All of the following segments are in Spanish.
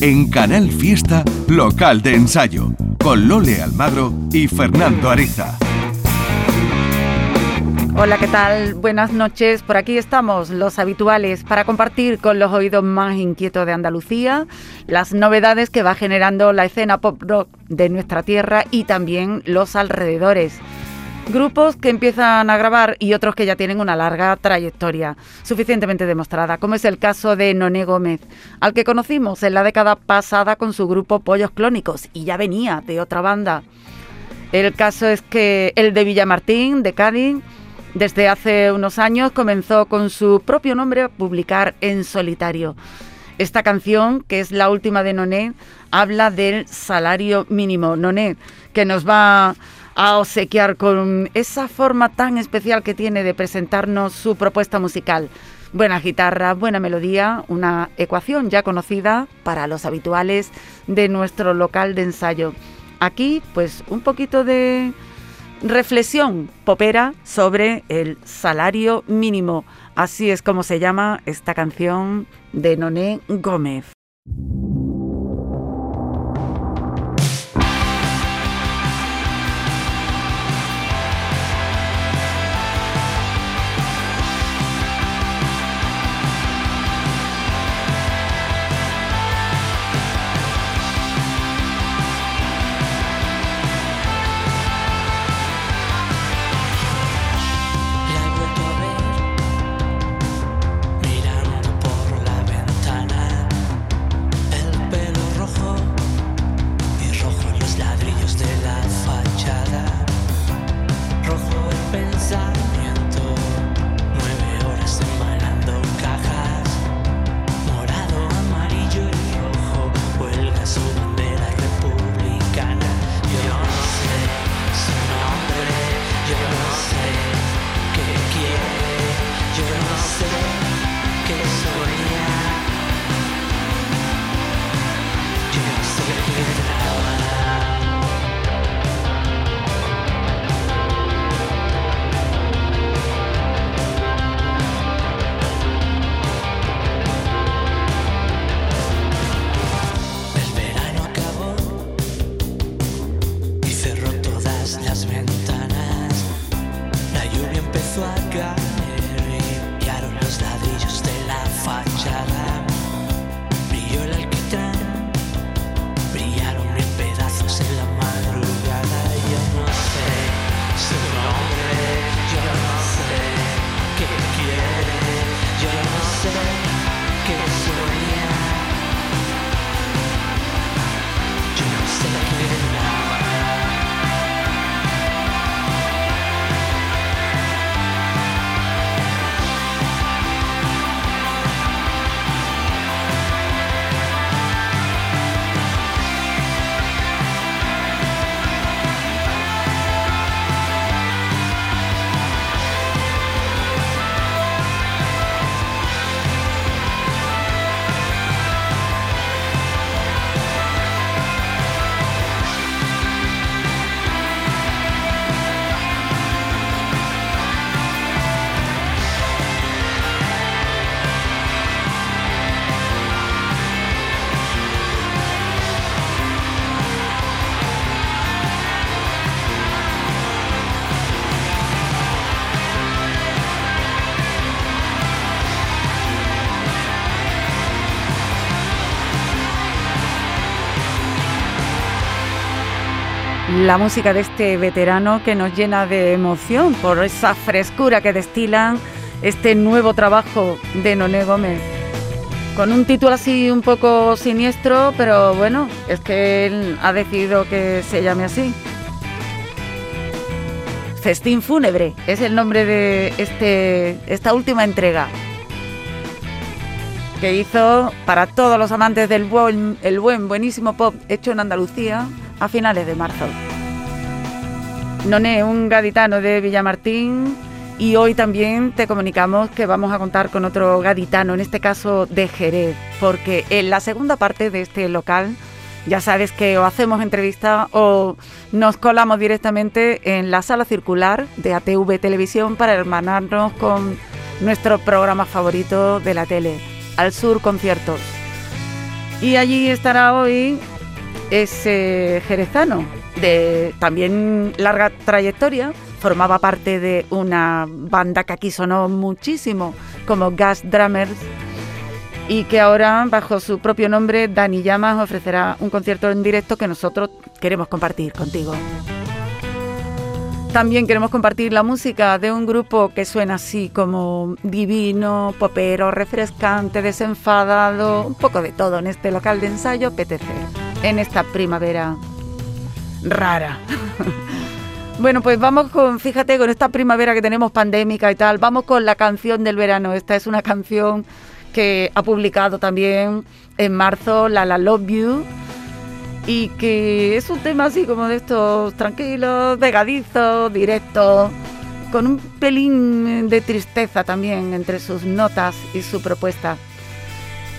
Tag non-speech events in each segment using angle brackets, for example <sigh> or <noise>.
en Canal Fiesta Local de Ensayo, con Lole Almagro y Fernando Ariza. Hola, ¿qué tal? Buenas noches. Por aquí estamos, los habituales, para compartir con los oídos más inquietos de Andalucía las novedades que va generando la escena pop rock de nuestra tierra y también los alrededores. Grupos que empiezan a grabar y otros que ya tienen una larga trayectoria, suficientemente demostrada, como es el caso de Noné Gómez, al que conocimos en la década pasada con su grupo Pollos Clónicos y ya venía de otra banda. El caso es que el de Villamartín, de Cádiz, desde hace unos años comenzó con su propio nombre a publicar en solitario. Esta canción, que es la última de Noné, habla del salario mínimo. Noné, que nos va a obsequiar con esa forma tan especial que tiene de presentarnos su propuesta musical. Buena guitarra, buena melodía, una ecuación ya conocida para los habituales de nuestro local de ensayo. Aquí, pues un poquito de reflexión popera sobre el salario mínimo. Así es como se llama esta canción de Noné Gómez. La música de este veterano que nos llena de emoción por esa frescura que destilan este nuevo trabajo de Noné Gómez. Con un título así un poco siniestro, pero bueno, es que él ha decidido que se llame así. Festín Fúnebre es el nombre de este, esta última entrega que hizo para todos los amantes del buen, el buen, buenísimo pop hecho en Andalucía a finales de marzo. Noné, un gaditano de Villamartín, y hoy también te comunicamos que vamos a contar con otro gaditano, en este caso de Jerez, porque en la segunda parte de este local ya sabes que o hacemos entrevista o nos colamos directamente en la sala circular de ATV Televisión para hermanarnos con nuestro programa favorito de la tele, Al Sur Conciertos. Y allí estará hoy ese jerezano de también larga trayectoria. Formaba parte de una banda que aquí sonó muchísimo, como Gas Drummers, y que ahora, bajo su propio nombre, Dani Llamas ofrecerá un concierto en directo que nosotros queremos compartir contigo. También queremos compartir la música de un grupo que suena así como divino, popero, refrescante, desenfadado, un poco de todo en este local de ensayo PTC, en esta primavera rara. Bueno, pues vamos con, fíjate, con esta primavera que tenemos pandémica y tal, vamos con la canción del verano. Esta es una canción que ha publicado también en marzo La La Love You y que es un tema así como de estos tranquilos, pegadizos, directos, con un pelín de tristeza también entre sus notas y su propuesta.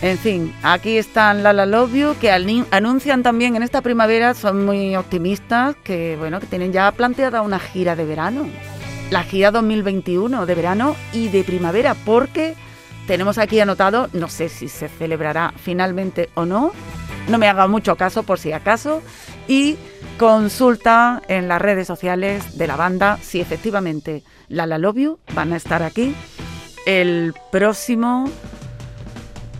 En fin, aquí están Lala Love You, que anuncian también en esta primavera, son muy optimistas, que bueno, que tienen ya planteada una gira de verano. La gira 2021 de verano y de primavera, porque tenemos aquí anotado, no sé si se celebrará finalmente o no, no me haga mucho caso por si acaso, y consulta en las redes sociales de la banda si efectivamente Lala Love You van a estar aquí el próximo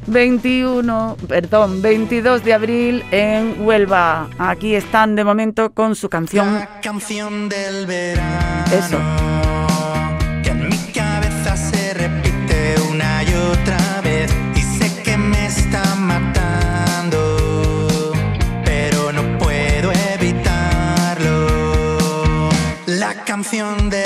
21, perdón, 22 de abril en Huelva. Aquí están de momento con su canción. La canción del verano. Eso. Que en mi cabeza se repite una y otra vez. Y sé que me está matando. Pero no puedo evitarlo. La canción del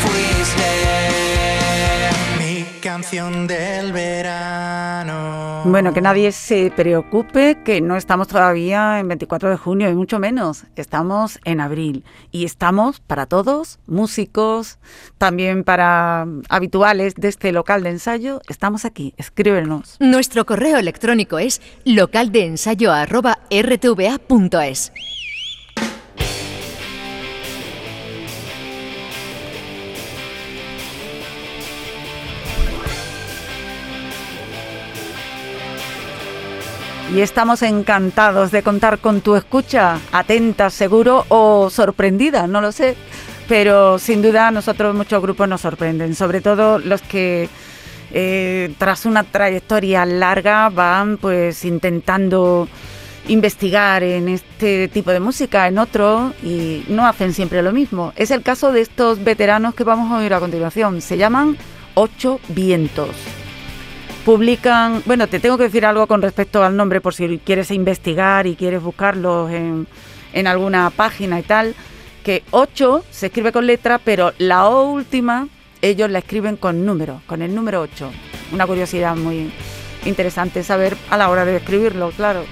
fuiste. Mi canción del verano. Bueno, que nadie se preocupe que no estamos todavía en 24 de junio, y mucho menos. Estamos en abril. Y estamos para todos, músicos, también para habituales de este local de ensayo. Estamos aquí, escríbenos. Nuestro correo electrónico es localdeensayo.rtva.es. Y estamos encantados de contar con tu escucha, atenta, seguro o sorprendida, no lo sé. Pero sin duda a nosotros muchos grupos nos sorprenden, sobre todo los que eh, tras una trayectoria larga van pues intentando investigar en este tipo de música, en otro, y no hacen siempre lo mismo. Es el caso de estos veteranos que vamos a oír a continuación. Se llaman Ocho Vientos publican, bueno, te tengo que decir algo con respecto al nombre por si quieres investigar y quieres buscarlos en, en alguna página y tal, que 8 se escribe con letra, pero la última ellos la escriben con número, con el número 8. Una curiosidad muy interesante saber a la hora de escribirlo, claro.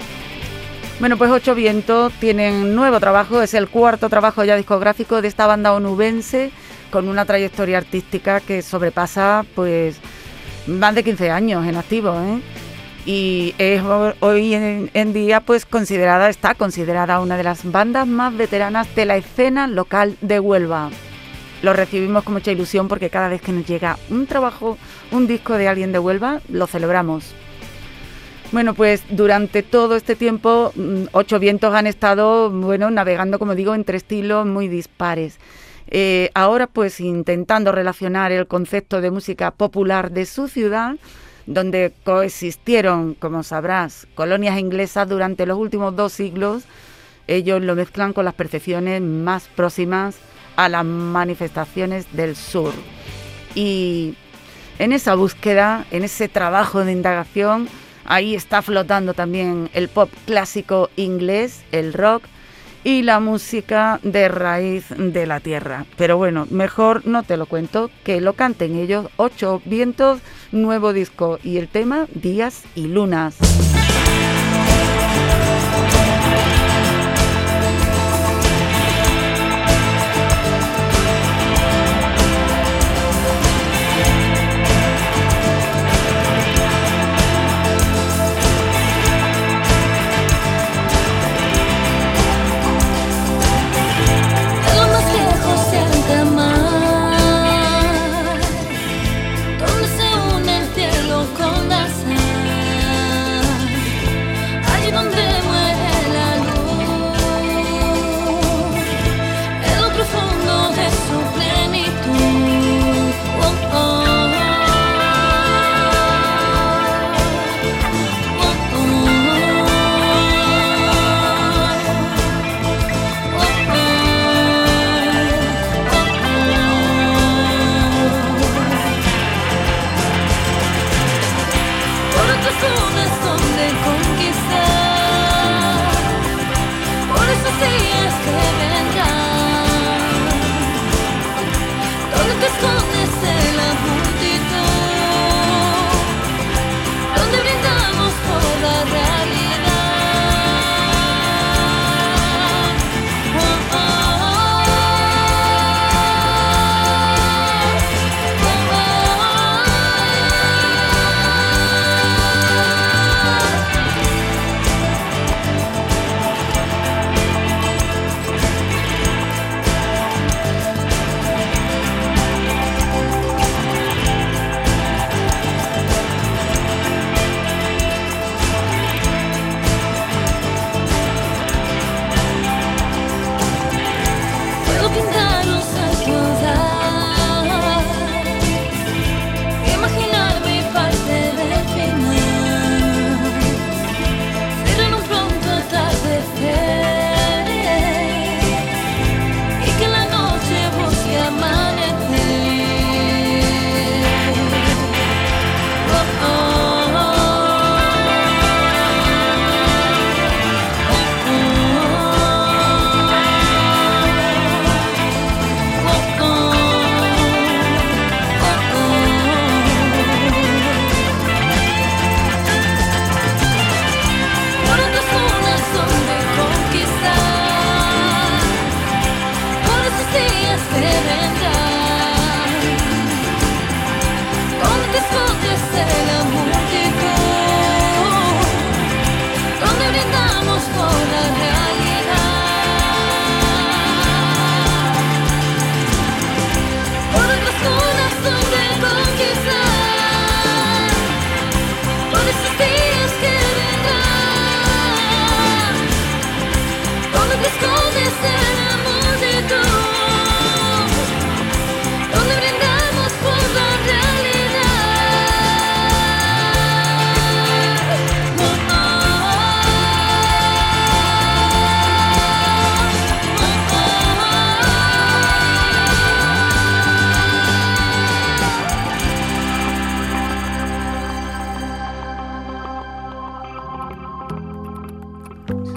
Bueno, pues Ocho Vientos tienen nuevo trabajo, es el cuarto trabajo ya discográfico de esta banda onubense con una trayectoria artística que sobrepasa pues más de 15 años en activo, ¿eh? y es hoy en, día pues considerada está considerada una de las bandas más veteranas de la escena local de Huelva. Lo recibimos con mucha ilusión porque cada vez que nos llega un trabajo, un disco de alguien de Huelva, lo celebramos. Bueno, pues durante todo este tiempo, mm, Ocho Vientos han estado, bueno, navegando, como digo, entre estilos muy dispares. Eh, ahora pues intentando relacionar el concepto de música popular de su ciudad, donde coexistieron, como sabrás, colonias inglesas durante los últimos dos siglos, ellos lo mezclan con las percepciones más próximas a las manifestaciones del sur. Y en esa búsqueda, en ese trabajo de indagación, ahí está flotando también el pop clásico inglés, el rock, y la música de raíz de la tierra. Pero bueno, mejor no te lo cuento, que lo canten ellos, Ocho Vientos, nuevo disco y el tema Días y Lunas.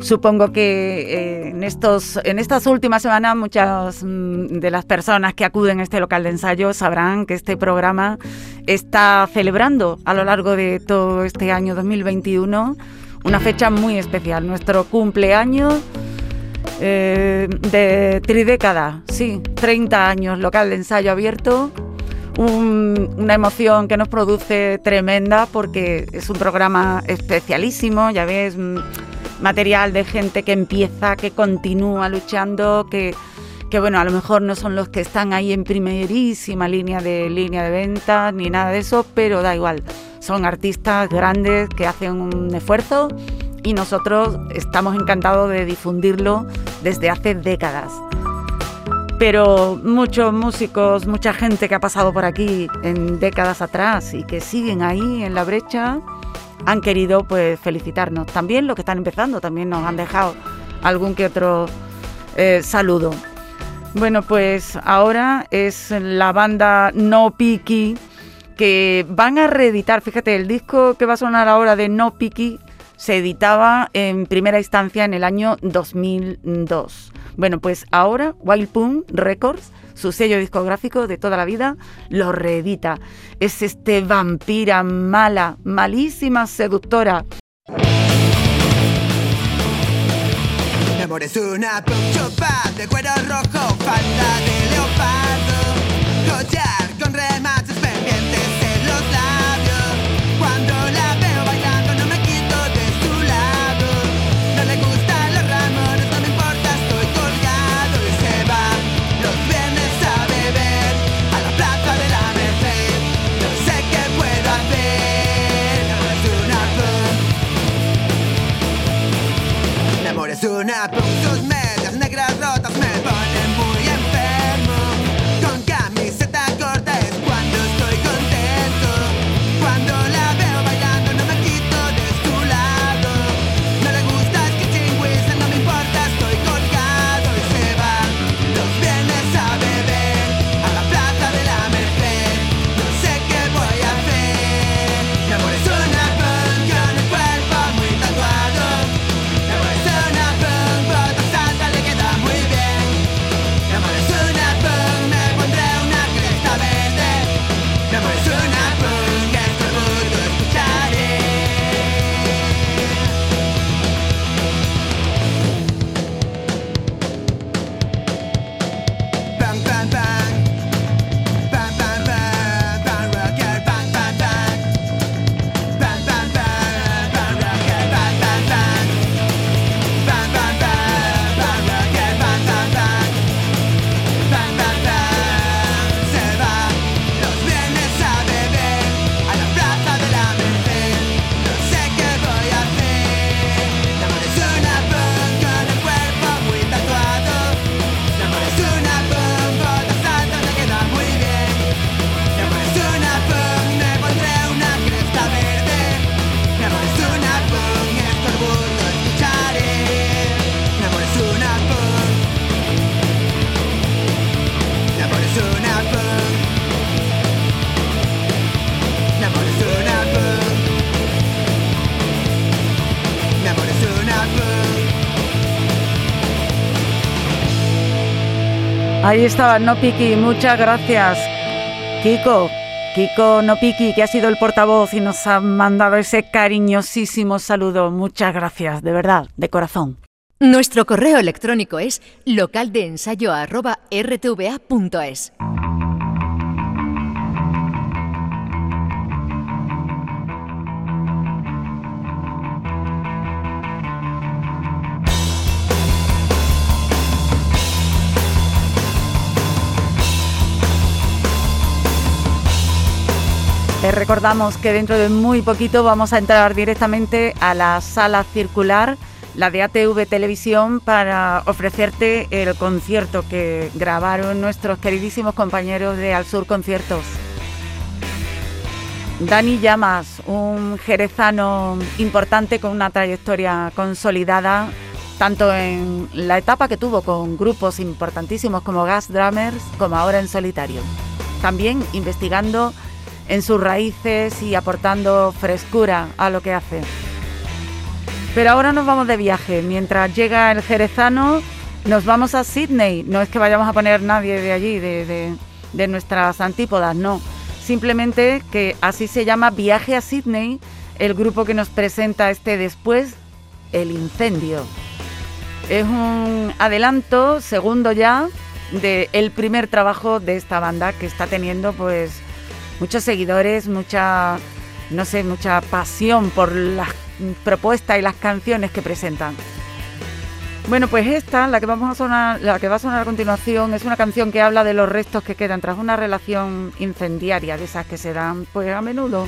Supongo que eh, en, estos, en estas últimas semanas muchas mm, de las personas que acuden a este local de ensayo sabrán que este programa está celebrando a lo largo de todo este año 2021 una fecha muy especial, nuestro cumpleaños eh, de tridécada, sí, 30 años, local de ensayo abierto, una emoción que nos produce tremenda porque es un programa especialísimo, ya ves, mm, material de gente que empieza, que continúa luchando, que, bueno, a lo mejor no son los que están ahí en primerísima línea de línea de venta ni nada de eso, pero da igual. Son artistas grandes que hacen un esfuerzo y nosotros estamos encantados de difundirlo desde hace décadas. Pero muchos músicos, mucha gente que ha pasado por aquí en décadas atrás y que siguen ahí en la brecha, han querido pues felicitarnos. También los que están empezando, también nos han dejado algún que otro eh, saludo. Bueno, pues ahora es la banda No Piki que van a reeditar, fíjate, el disco que va a sonar ahora de No Piki se editaba en primera instancia en el año 2002. Bueno, pues ahora Wild Pum Records, su sello discográfico de toda la vida, lo reedita. Es este vampira mala, malísima, seductora. Mi amor es una de cuero rojo, falda de leopardo, collar es una Ahí estaba No Piki, muchas gracias. Kiko, Kiko No Piki, que ha sido el portavoz y nos ha mandado ese cariñosísimo saludo. Muchas gracias, de verdad, de corazón. Nuestro correo electrónico es localdeensayo@rtva.es. recordamos que dentro de muy poquito vamos a entrar directamente a la sala circular, la de ATV Televisión, para ofrecerte el concierto que grabaron nuestros queridísimos compañeros de Al Sur Conciertos. Dani Llamas, un jerezano importante con una trayectoria consolidada, tanto en la etapa que tuvo con grupos importantísimos como Gas Drummers, como ahora en solitario. También investigando en sus raíces y aportando frescura a lo que hace. Pero ahora nos vamos de viaje. Mientras llega el jerezano, nos vamos a Sydney. No es que vayamos a poner nadie de allí, de, de- de nuestras antípodas, no. Simplemente que así se llama Viaje a Sydney, el grupo que nos presenta este después, El Incendio. Es un adelanto, segundo ya, de el primer trabajo de esta banda que está teniendo pues muchos seguidores, mucha no sé, mucha pasión por las propuestas y las canciones que presentan. Bueno, pues esta, la que vamos a sonar, la que va a sonar a continuación, es una canción que habla de los restos que quedan tras una relación incendiaria, de esas que se dan pues a menudo,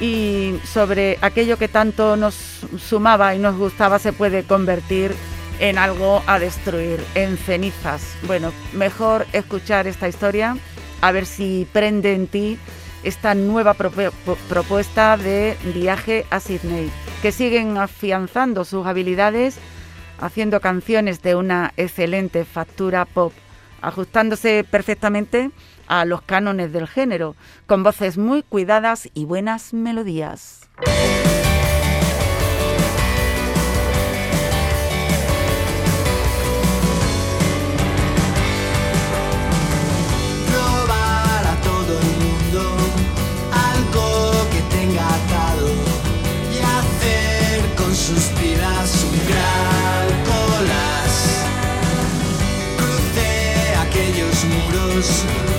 y sobre aquello que tanto nos sumaba y nos gustaba se puede convertir en algo a destruir, en cenizas. Bueno, mejor escuchar esta historia, a ver si prende en ti esta nueva propuesta de viaje a Sydney, que siguen afianzando sus habilidades haciendo canciones de una excelente factura pop, ajustándose perfectamente a los cánones del género, con voces muy cuidadas y buenas melodías. Christmas.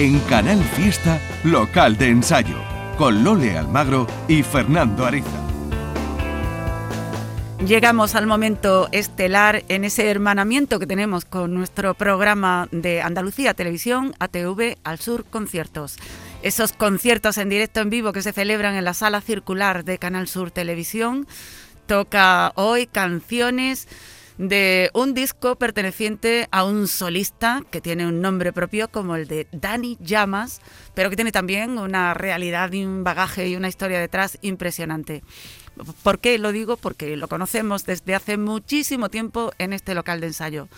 En Canal Fiesta, local de ensayo, con Lole Almagro y Fernando Ariza. Llegamos al momento estelar en ese hermanamiento que tenemos con nuestro programa de Andalucía Televisión, ATV Al Sur Conciertos. Esos conciertos en directo en vivo que se celebran en la sala circular de Canal Sur Televisión. Toca hoy canciones de un disco perteneciente a un solista que tiene un nombre propio como el de Dani Llamas, pero que tiene también una realidad y un bagaje y una historia detrás impresionante. ¿Por qué lo digo? Porque lo conocemos desde hace muchísimo tiempo en este local de ensayo.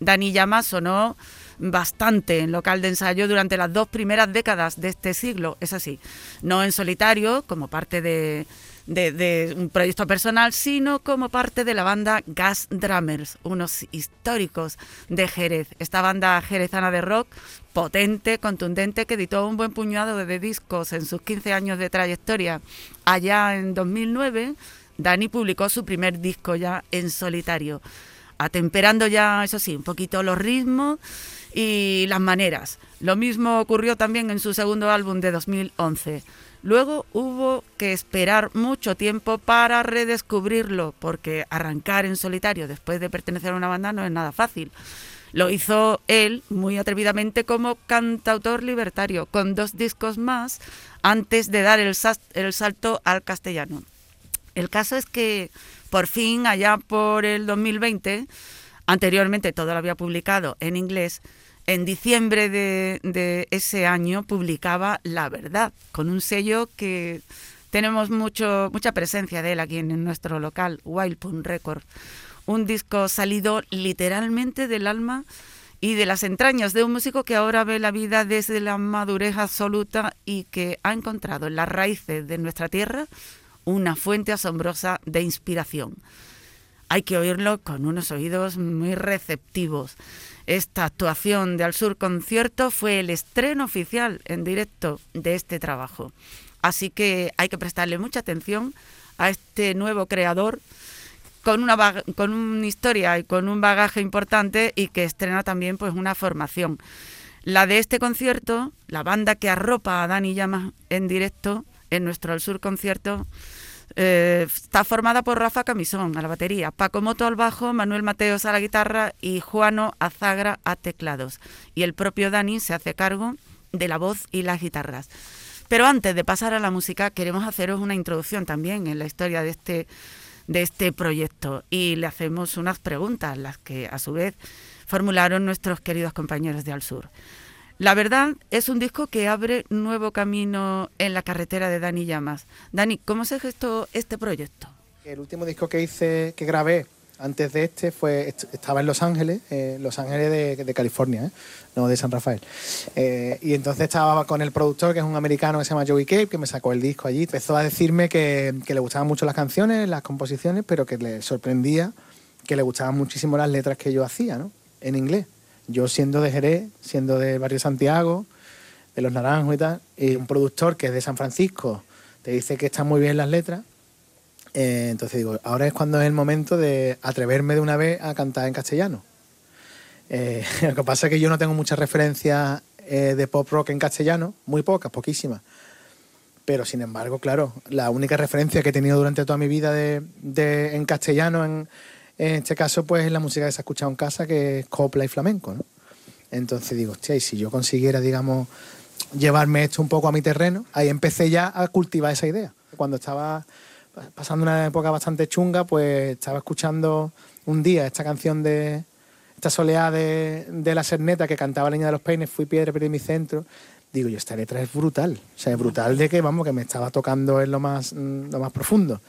Dani Llamas sonó bastante en local de ensayo durante las dos primeras décadas de este siglo, es así. No en solitario, como parte de, de- un proyecto personal, sino como parte de la banda Gas Drummers, unos históricos de Jerez. Esta banda jerezana de rock potente, contundente, que editó un buen puñado de discos en sus 15 años de trayectoria allá en 2009 Dani publicó su primer disco ya en solitario, atemperando ya, eso sí, un poquito los ritmos y las maneras. Lo mismo ocurrió también en su segundo álbum de 2011. Luego hubo que esperar mucho tiempo para redescubrirlo, porque arrancar en solitario después de pertenecer a una banda no es nada fácil. Lo hizo él muy atrevidamente como cantautor libertario, con dos discos más antes de dar el, el salto al castellano. El caso es que por fin, allá por el 2020, anteriormente todo lo había publicado en inglés, en diciembre de, ese año publicaba La Verdad, con un sello que tenemos mucho, mucha presencia de él aquí en, en nuestro local, Wild Pun Record. Un disco salido literalmente del alma y de las entrañas de un músico que ahora ve la vida desde la madurez absoluta y que ha encontrado en las raíces de nuestra tierra una fuente asombrosa de inspiración. Hay que oírlo con unos oídos muy receptivos. Esta actuación de Al Sur Concierto fue el estreno oficial en directo de este trabajo. Así que hay que prestarle mucha atención a este nuevo creador con una, con una historia y con un bagaje importante y que estrena también pues una formación. La de este concierto, la banda que arropa a Dani Llamas en directo en nuestro Al Sur concierto, eh, está formada por Rafa Camisón a la batería, Paco Moto al bajo, Manuel Mateos a la guitarra y Juano Azagra a teclados. Y el propio Dani se hace cargo de la voz y las guitarras. Pero antes de pasar a la música, queremos haceros una introducción también en la historia de este, de este proyecto y le hacemos unas preguntas, las que a su vez formularon nuestros queridos compañeros de Al Sur. La verdad es un disco que abre nuevo camino en la carretera de Dani Llamas. Dani, ¿cómo se gestó este proyecto? El último disco que hice, que grabé antes de este, fue est- estaba en Los Ángeles, eh, Los Ángeles de, de California, ¿eh? no de San Rafael. Eh, y entonces estaba con el productor, que es un americano que se llama Joey Cape, que me sacó el disco allí. Empezó a decirme que, que le gustaban mucho las canciones, las composiciones, pero que le sorprendía que le gustaban muchísimo las letras que yo hacía, ¿no? En inglés. Yo siendo de Jerez, siendo del barrio Santiago, de Los Naranjos y tal, y un productor que es de San Francisco te dice que están muy bien las letras, eh, entonces digo, ahora es cuando es el momento de atreverme de una vez a cantar en castellano. Eh, <laughs> lo que pasa es que yo no tengo muchas referencias eh, de pop rock en castellano, muy pocas, poquísimas. Pero sin embargo, claro, la única referencia que he tenido durante toda mi vida de, de- en castellano, en, en este caso, pues es la música que se ha escuchado en casa, que es copla y flamenco, ¿no? Entonces digo, hostia, y si yo consiguiera, digamos, llevarme esto un poco a mi terreno, ahí empecé ya a cultivar esa idea. Cuando estaba pasando una época bastante chunga, pues estaba escuchando un día esta canción de esta soleá de, de la Serneta que cantaba Leña de los Peines, Fui piedra, perdí mi centro. Digo, yo esta letra es brutal. O sea, es brutal de que, vamos, que me estaba tocando en lo más, mm, lo más profundo.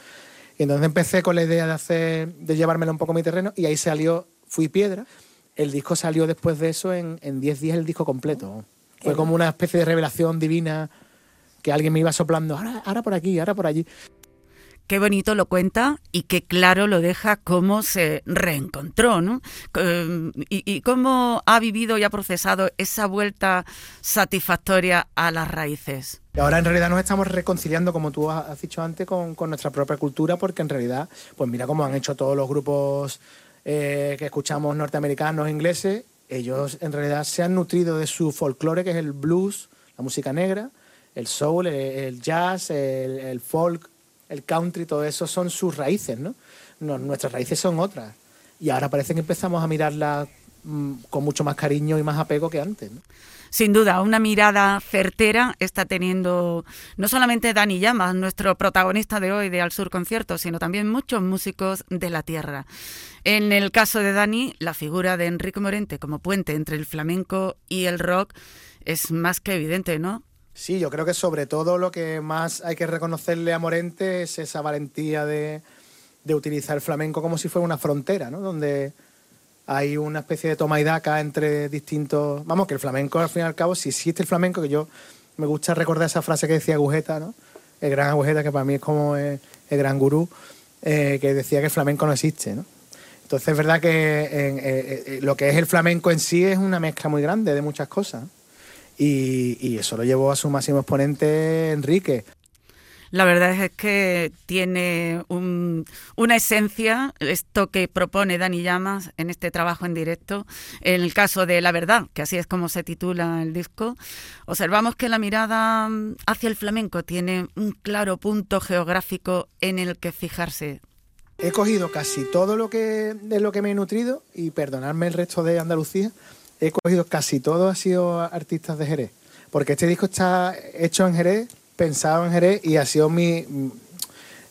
Y entonces empecé con la idea de hacer, de llevármelo un poco a mi terreno y ahí salió Fui Piedra. El disco salió después de eso en en 10 días el disco completo. Fue como una especie de revelación divina que alguien me iba soplando, ahora, ahora por aquí, ahora por allí. Qué bonito lo cuenta y qué claro lo deja cómo se reencontró, ¿no? Eh, Y, cómo ha vivido y ha procesado esa vuelta satisfactoria a las raíces. Ahora en realidad nos estamos reconciliando, como tú has dicho antes, con, nuestra propia cultura, porque en realidad, pues mira cómo han hecho todos los grupos eh, que escuchamos norteamericanos, ingleses, ellos en realidad se han nutrido de su folclore, que es el blues, la música negra, el soul, el, jazz, el folk, el country, todo eso son sus raíces, ¿no? No, Nuestras raíces son otras. Y ahora parece que empezamos a mirarlas mm, con mucho más cariño y más apego que antes, ¿no? Sin duda, una mirada certera está teniendo no solamente Dani Llamas, nuestro protagonista de hoy de Al Sur Concierto, sino también muchos músicos de la tierra. En el caso de Dani, la figura de Enrique Morente como puente entre el flamenco y el rock es más que evidente, ¿no? Sí, yo creo que sobre todo lo que más hay que reconocerle a Morente es esa valentía de, utilizar el flamenco como si fuera una frontera, ¿no? Donde hay una especie de toma y daca entre distintos... Vamos, que el flamenco al fin y al cabo, si existe el flamenco, que yo me gusta recordar esa frase que decía Agujeta, ¿no? El gran Agujeta, que para mí es como el, gran gurú, eh, que decía que el flamenco no existe, ¿no? Entonces es verdad que eh, eh, lo que es el flamenco en sí es una mezcla muy grande de muchas cosas. Y, y eso lo llevó a su máximo exponente Enrique. La verdad es que tiene un- una esencia, esto que propone Dani Llamas en este trabajo en directo. En el caso de La Verdad, que así es como se titula el disco, observamos que la mirada hacia el flamenco tiene un claro punto geográfico en el que fijarse. He cogido casi todo lo que de lo que me he nutrido y perdonadme el resto de Andalucía, he cogido casi todo ha sido artistas de Jerez, porque este disco está hecho en Jerez, pensado en Jerez y ha sido mi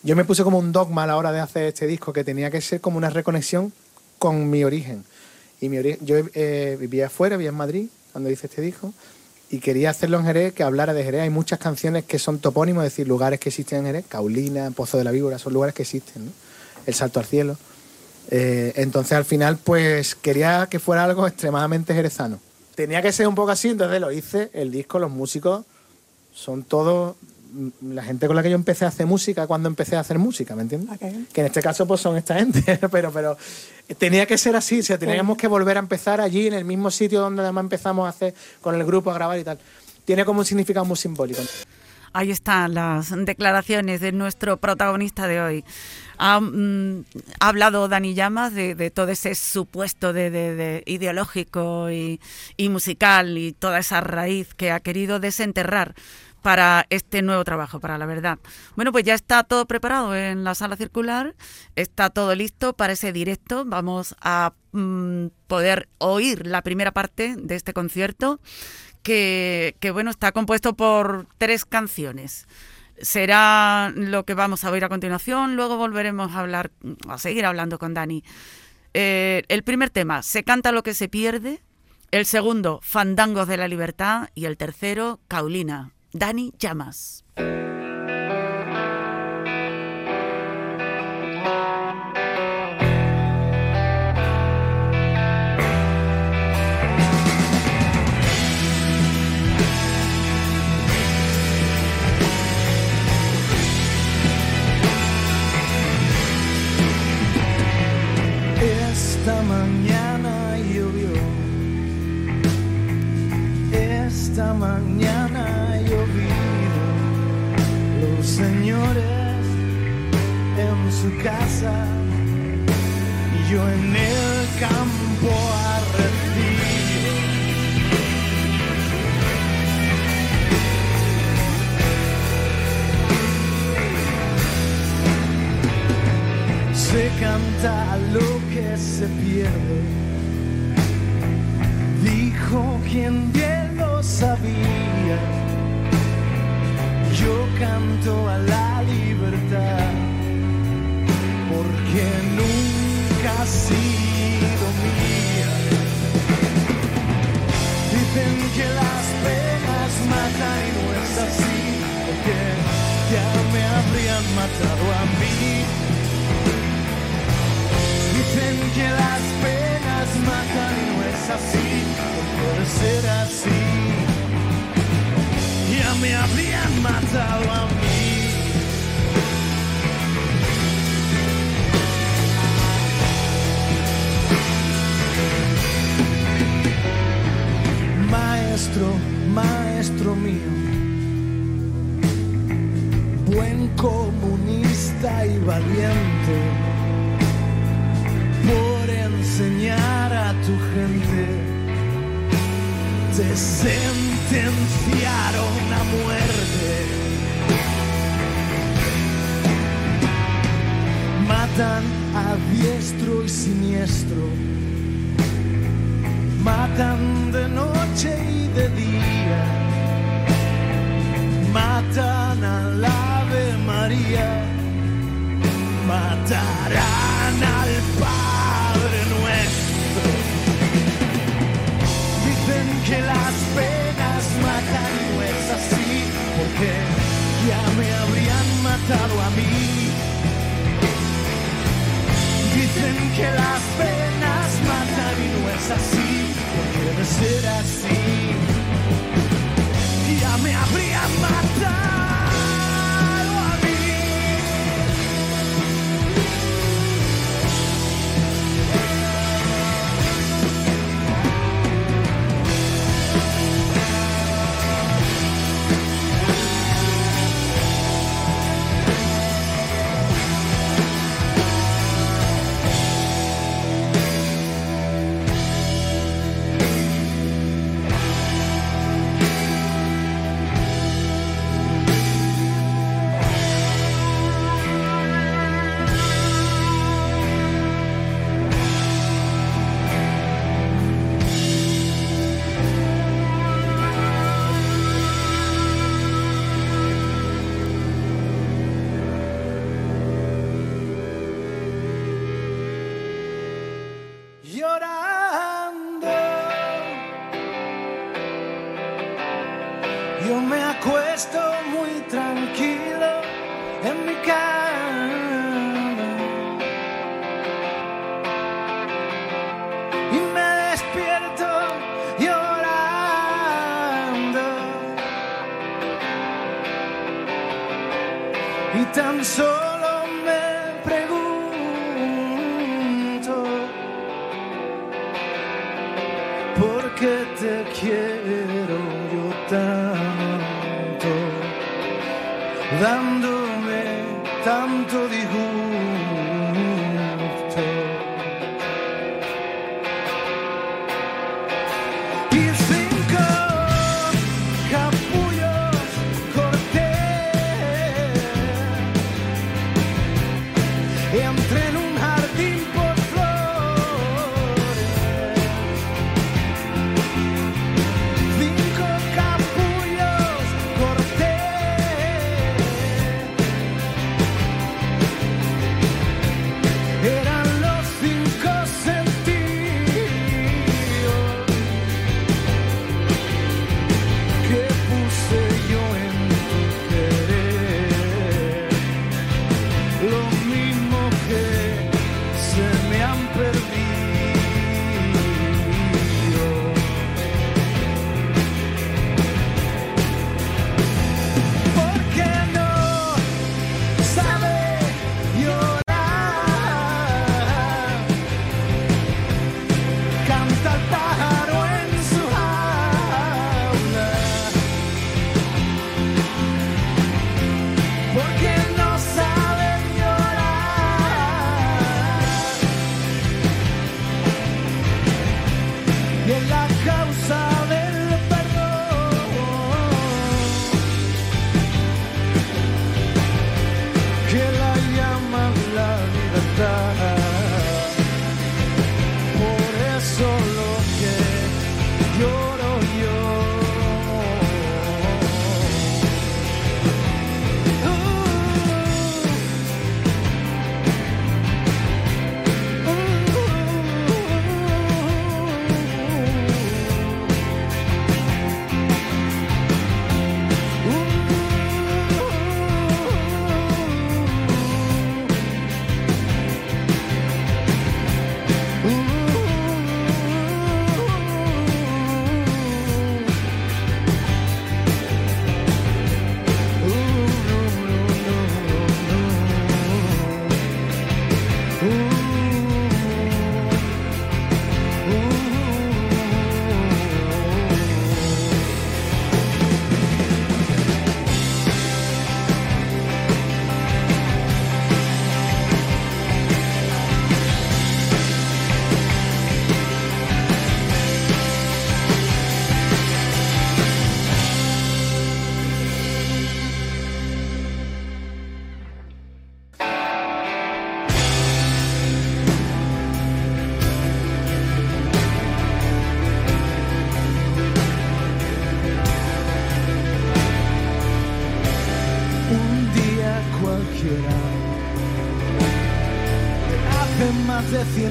yo me puse como un dogma a la hora de hacer este disco que tenía que ser como una reconexión con mi origen. Y mi ori- yo eh, vivía afuera, vivía en Madrid cuando hice este disco y quería hacerlo en Jerez, que hablara de Jerez. Hay muchas canciones que son topónimos, es decir, lugares que existen en Jerez, Caulina, Pozo de la Víbora, son lugares que existen, ¿no? El Salto al Cielo. Eh, entonces al final pues quería que fuera algo extremadamente jerezano. Tenía que ser un poco así, entonces lo hice, el disco, los músicos son todos mm, la gente con la que yo empecé a hacer música cuando empecé a hacer música, ¿me entiendes? Que en este caso pues son esta gente, <laughs> pero, pero tenía que ser así, o sea, teníamos que volver a empezar allí en el mismo sitio donde además empezamos a hacer con el grupo a grabar y tal. Tiene como un significado muy simbólico. Ahí están las declaraciones de nuestro protagonista de hoy. Ha, mm, ha hablado Dani Llamas de, todo ese supuesto de, de- de ideológico y, y musical y toda esa raíz que ha querido desenterrar para este nuevo trabajo, para la verdad. Bueno, pues ya está todo preparado en la sala circular, está todo listo para ese directo. Vamos a mm, poder oír la primera parte de este concierto que, bueno, está compuesto por tres canciones. Será lo que vamos a oír a continuación, luego volveremos a hablar, a seguir hablando con Dani. Eh, el primer tema, Se canta lo que se pierde. El segundo, Fandangos de la Libertad. Y el tercero, Caulina. Dani Llamas. Esta mañana ha llovido. Los señores en su casa y yo en el campo arrecife. Se canta lo que se pierde. Dijo quien bien lo sabía. Yo canto a la libertad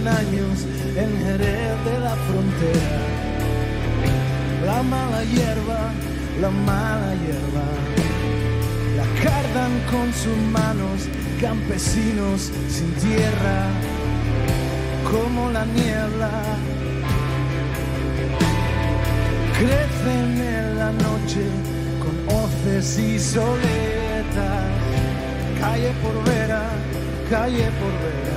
100 años en Jerez de la frontera. La mala hierba, la mala hierba, la cardan con sus manos campesinos sin tierra, como la niebla. Crecen en la noche con hoces y soletas, calle por vera, calle por vera.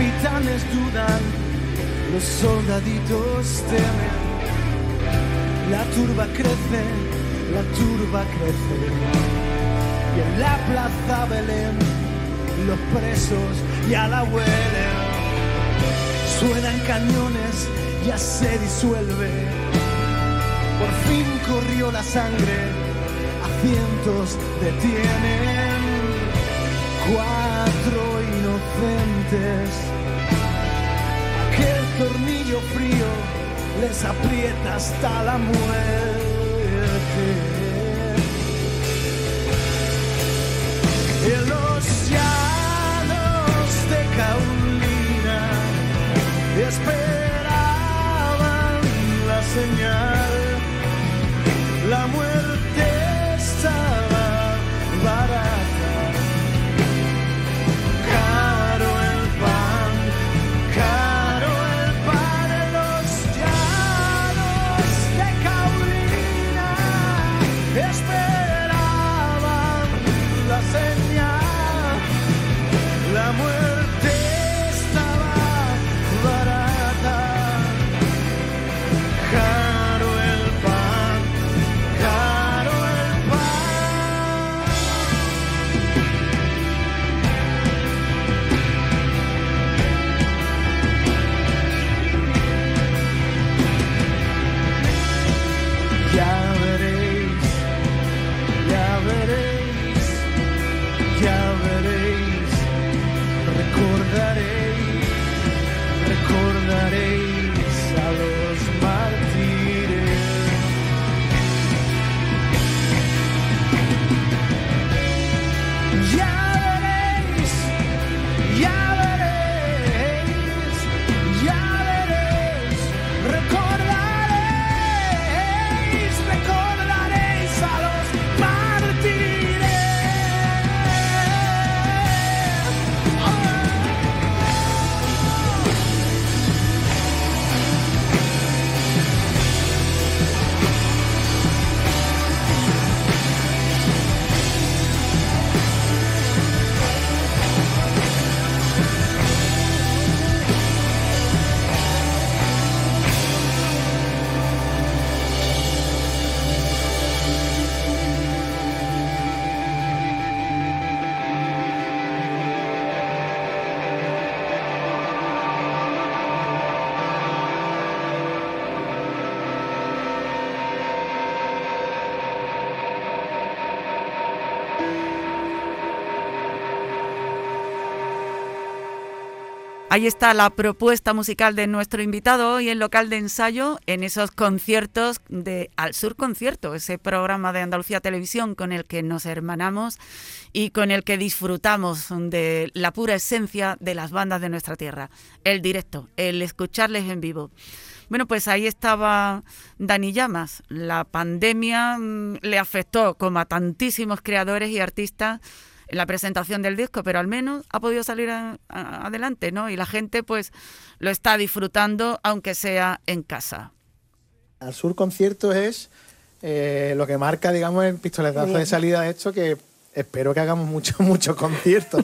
capitanes dudan, los soldaditos temen. La turba crece, la turba crece. Y en la plaza Belén, los presos ya la huelen. Suenan cañones, ya se disuelve. Por fin corrió la sangre, a cientos detienen. Cuatro inocentes. Aquel tornillo frío les aprieta hasta la muerte. En los llanos de Caulina esperaban la señal. La muerte Ahí está la propuesta musical de nuestro invitado hoy en local de ensayo, en esos conciertos de Al Sur Concierto, ese programa de Andalucía Televisión con el que nos hermanamos y con el que disfrutamos de la pura esencia de las bandas de nuestra tierra, el directo, el escucharles en vivo. Bueno, pues ahí estaba Dani Llamas. La pandemia mm, le afectó, como a tantísimos creadores y artistas, en la presentación del disco, pero al menos ha podido salir a- a- adelante, ¿no? Y la gente, pues, lo está disfrutando, aunque sea en casa. Al Sur Concierto es eh, lo que marca, digamos, el pistoletazo de salida de esto, que espero que hagamos muchos, <laughs> muchos conciertos,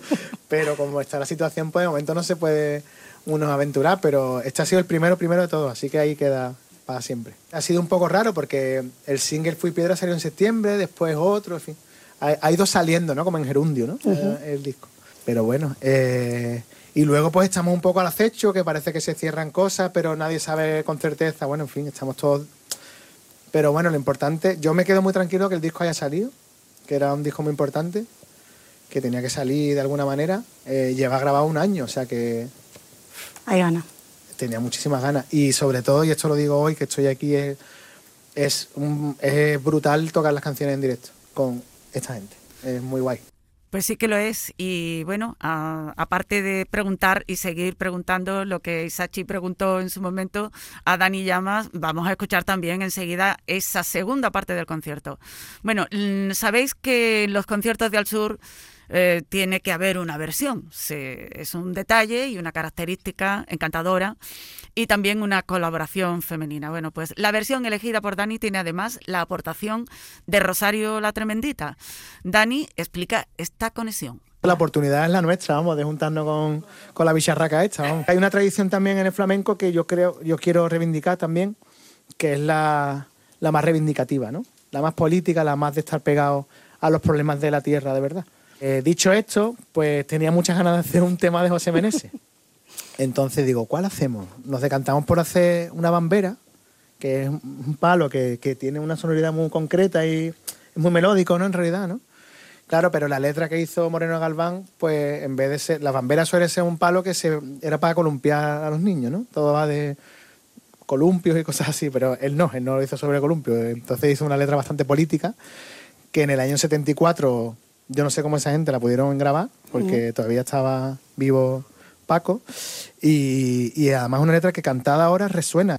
pero como está la situación, pues de momento no se puede uno aventurar, pero este ha sido el primero, primero de todo, así que ahí queda para siempre. Ha sido un poco raro porque el single Fui Piedra salió en septiembre, después otro, en fin. Ha, ha ido saliendo, ¿no? Como en gerundio, ¿no? El disco. Pero bueno, eh, y luego pues estamos un poco al acecho, que parece que se cierran cosas, pero nadie sabe con certeza. Bueno, en fin, estamos todos... Pero bueno, lo importante, yo me quedo muy tranquilo que el disco haya salido, que era un disco muy importante, que tenía que salir de alguna manera. Eh, lleva grabado un año, o sea que Hay ganas. tenía muchísimas ganas. Y sobre todo, y esto lo digo hoy, que estoy aquí, es, es, un- es brutal tocar las canciones en directo con esta gente. Es muy guay. Pues sí que lo es. Y bueno, aparte de preguntar y seguir preguntando lo que Isachi preguntó en su momento a Dani Llamas, vamos a escuchar también enseguida esa segunda parte del concierto. Bueno, mm, sabéis que los conciertos de Al Sur eh, tiene que haber una versión. Es un detalle y una característica encantadora y también una colaboración femenina. Bueno, pues la versión elegida por Dani tiene además la aportación de Rosario la Tremendita. Dani explica esta conexión. La oportunidad es la nuestra, vamos, de juntarnos con, con la bicharraca esta. Hay una tradición también en el flamenco que yo creo, yo quiero reivindicar también, que es la, la más reivindicativa, ¿no? La más política, la más de estar pegado a los problemas de la tierra, de verdad. Eh, dicho esto, pues tenía muchas ganas de hacer un tema de José Meneses. <laughs> Entonces digo, ¿cuál hacemos? Nos decantamos por hacer una bambera, que es un palo que, que tiene una sonoridad muy concreta y es muy melódico, ¿no? En realidad, ¿no? Claro, pero la letra que hizo Moreno Galván, pues en vez de ser. La bambera suele ser un palo que se, era para columpiar a los niños, ¿no? Todo va de columpios y cosas así, pero él no, él no lo hizo sobre columpios. Entonces hizo una letra bastante política que en el año 74, yo no sé cómo esa gente la pudieron grabar, porque todavía estaba vivo Paco, y, y además una letra que cantada ahora resuena.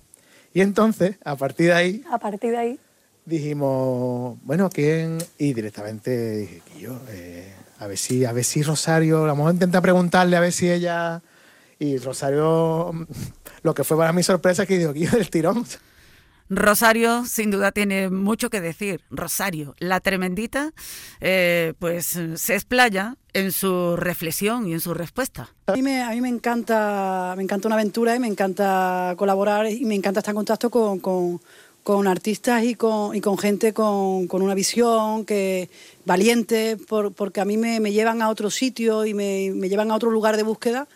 Y entonces, a partir de ahí, A partir de ahí, dijimos, bueno, ¿quién? Y directamente dije, yo, eh, a ver si, a ver si Rosario, a lo mejor intenté preguntarle a ver si ella. Y Rosario, <laughs> lo que fue para mí sorpresa es que digo, yo del tirón. Rosario, sin duda, tiene mucho que decir. Rosario, la tremendita, eh, pues se explaya en su reflexión y en su respuesta. A mí, me, a mí me encanta me encanta una aventura y me encanta colaborar y me encanta estar en contacto con, con- artistas y con, y con gente con, con una visión que valiente, por- porque a mí me, me llevan a otro sitio y me, me llevan a otro lugar de búsqueda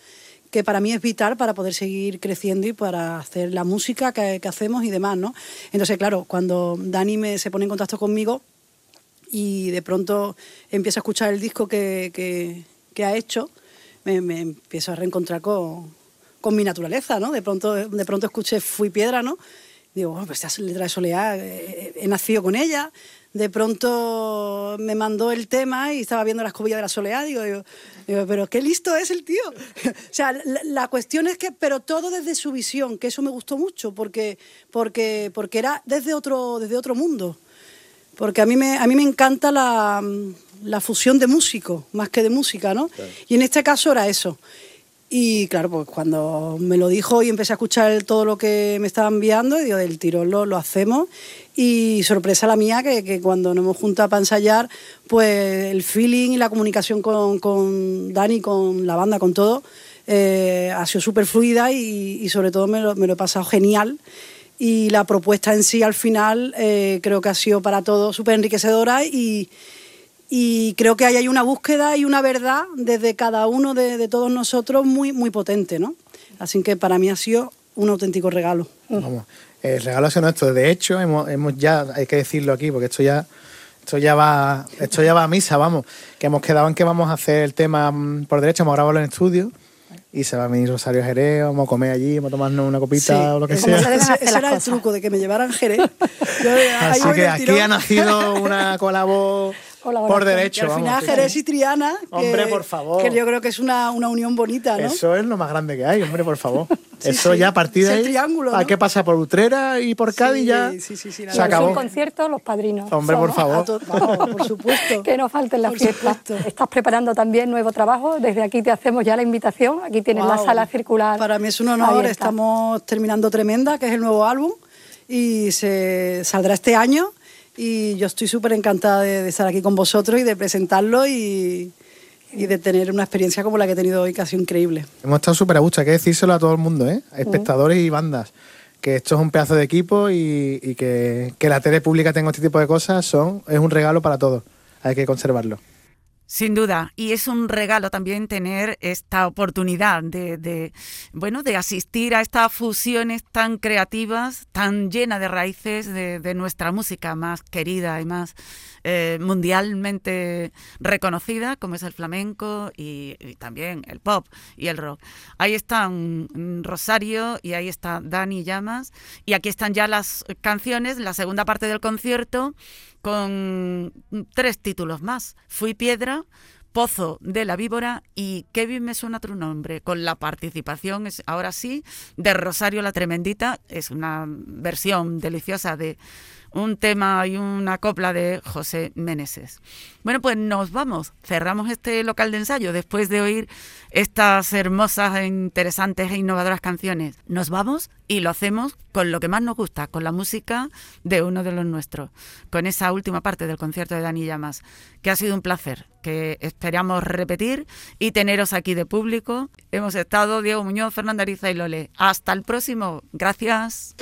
que para mí es vital para poder seguir creciendo y para hacer la música que, que hacemos y demás, ¿no? Entonces, claro, cuando Dani me, se pone en contacto conmigo, y de pronto empiezo a escuchar el disco que, que- que ha hecho, me, me empiezo a reencontrar con, con mi naturaleza, ¿no? De pronto, de pronto escuché Fui Piedra, ¿no? Digo, bueno, pues esta letra de Soleá, eh, he nacido con ella. De pronto me mandó el tema y estaba viendo la escobilla de la Soleá, digo, digo, digo, pero qué listo es el tío. <laughs> o sea, la, la cuestión es que, pero todo desde su visión, que eso me gustó mucho, porque, porque, porque era desde otro, desde otro mundo. Porque a mí me, a mí me encanta la, la fusión de músicos, más que de música, ¿no? Y en este caso era eso. Y claro, pues cuando me lo dijo y empecé a escuchar todo lo que me estaba enviando, digo, del tirón lo, lo hacemos. Y sorpresa la mía, que, que cuando nos hemos juntado para ensayar, pues el feeling y la comunicación con, con Dani, con la banda, con todo, eh, ha sido súper fluida y, y sobre todo me lo, me lo he pasado genial. Y la propuesta en sí al final eh, creo que ha sido para todos súper enriquecedora y, y creo que ahí hay una búsqueda y una verdad desde cada uno de, de todos nosotros muy, muy potente, ¿no? Así que para mí ha sido un auténtico regalo. Vamos, el regalo ha sido nuestro. De hecho, hemos, hemos ya, hay que decirlo aquí, porque esto ya, esto ya va, esto ya va a misa, vamos. Que hemos quedado en que vamos a hacer el tema mm, por derecho, vamos a grabarlo en estudio. Y se va a venir Rosario Jerez, vamos a comer allí, vamos a tomarnos una copita Sí, o lo que sea. Ese, ese era el truco de que me llevaran Jerez. <laughs> Así que aquí tirón. ha nacido una <laughs> colabo por. Y derecho. al vamos, final sí, Jerez sí. y Triana, que, Hombre, por favor. que yo creo que es una, una unión bonita, ¿no? Eso es lo más grande que hay, hombre, por favor. <laughs> Sí, Eso sí. ya a partir de ahí. triángulo, ¿A ¿no? qué pasa? ¿Por Utrera y por Cádiz Sí, ya? sí, sí, sí, se acabó. un concierto, los padrinos. Hombre, por favor. Vamos, por <laughs> supuesto. Que no falten las Por fiestas. supuesto. Estás preparando también nuevo trabajo. Desde aquí te hacemos ya la invitación. Aquí tienes la sala circular. Para mí es un honor. abierta. Estamos terminando Tremenda, que es el nuevo álbum, y se saldrá este año. Y yo estoy súper encantada de, de estar aquí con vosotros y de presentarlo y, y de tener una experiencia como la que he tenido hoy, que ha sido increíble. Hemos estado súper a gusto, hay que decírselo a todo el mundo, ¿eh? Espectadores y bandas. Que esto es un pedazo de equipo y, y que, que la tele pública tenga este tipo de cosas son, es un regalo para todos. Hay que conservarlo. Sin duda, y es un regalo también tener esta oportunidad de, de, bueno, de asistir a estas fusiones tan creativas, tan llenas de raíces de, de nuestra música más querida y más eh, mundialmente reconocida, como es el flamenco y, también el pop y el rock. Ahí están Rosario y ahí está Dani Llamas, y aquí están ya las canciones, la segunda parte del concierto con tres títulos más. Fui piedra, Pozo de la Víbora y bien me suena tu nombre, con la participación, ahora sí, de Rosario la Tremendita. Es una versión deliciosa de un tema y una copla de José Meneses. Bueno, pues nos vamos. Cerramos este local de ensayo después de oír estas hermosas, e interesantes e innovadoras canciones. Nos vamos y lo hacemos con lo que más nos gusta, con la música de uno de los nuestros, con esa última parte del concierto de Dani Llamas, que ha sido un placer, que esperamos repetir y teneros aquí de público. Hemos estado Diego Muñoz, Fernanda Ariza y Lole. Hasta el próximo. Gracias.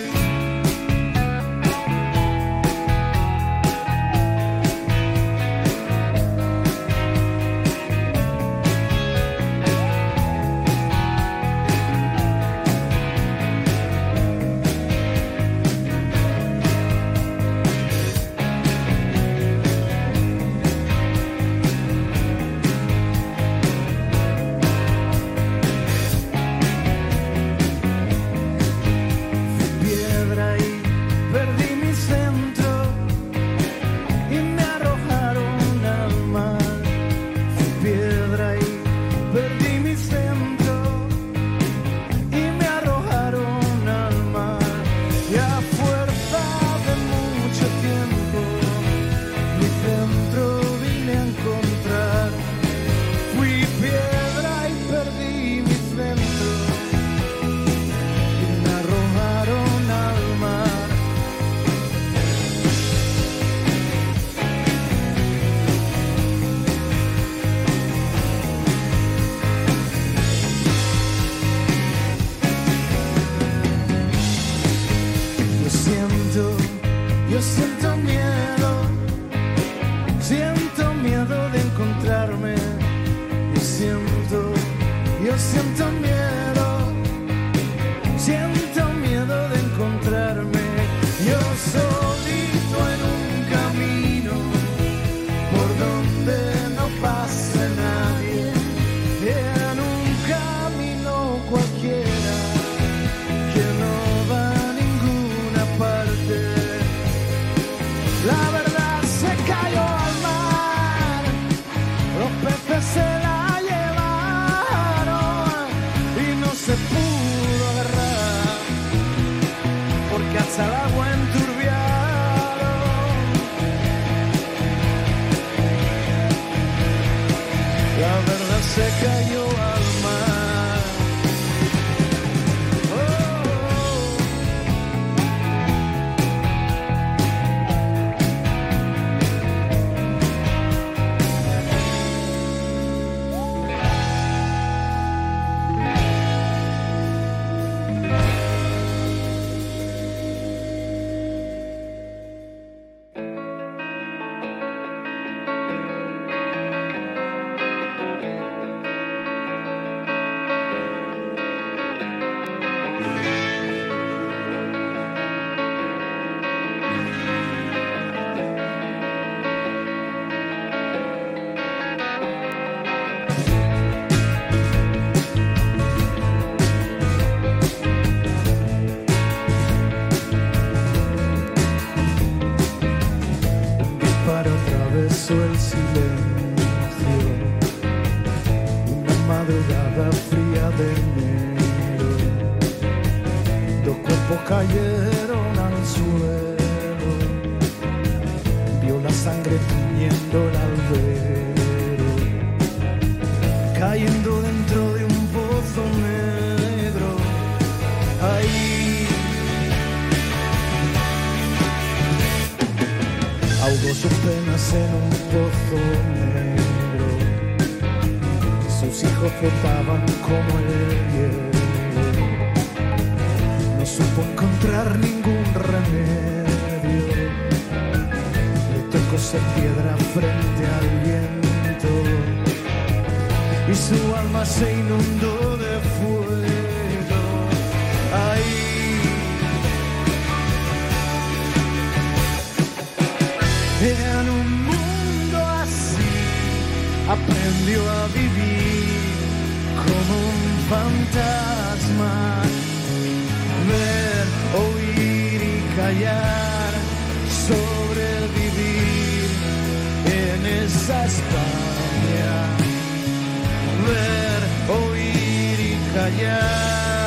El silencio. Una madrugada fría de enero. Dos cuerpos cayeron al suelo. Vio la sangre tiñendo el albero. Sus penas en un pozo negro. Sus hijos flotaban como el hielo. No supo encontrar ningún remedio. Le tocó ser piedra frente al viento. Y su alma se inundó de fuego. Aprendió a vivir como un fantasma, ver, oír y callar, sobrevivir en esa España, ver, oír y callar.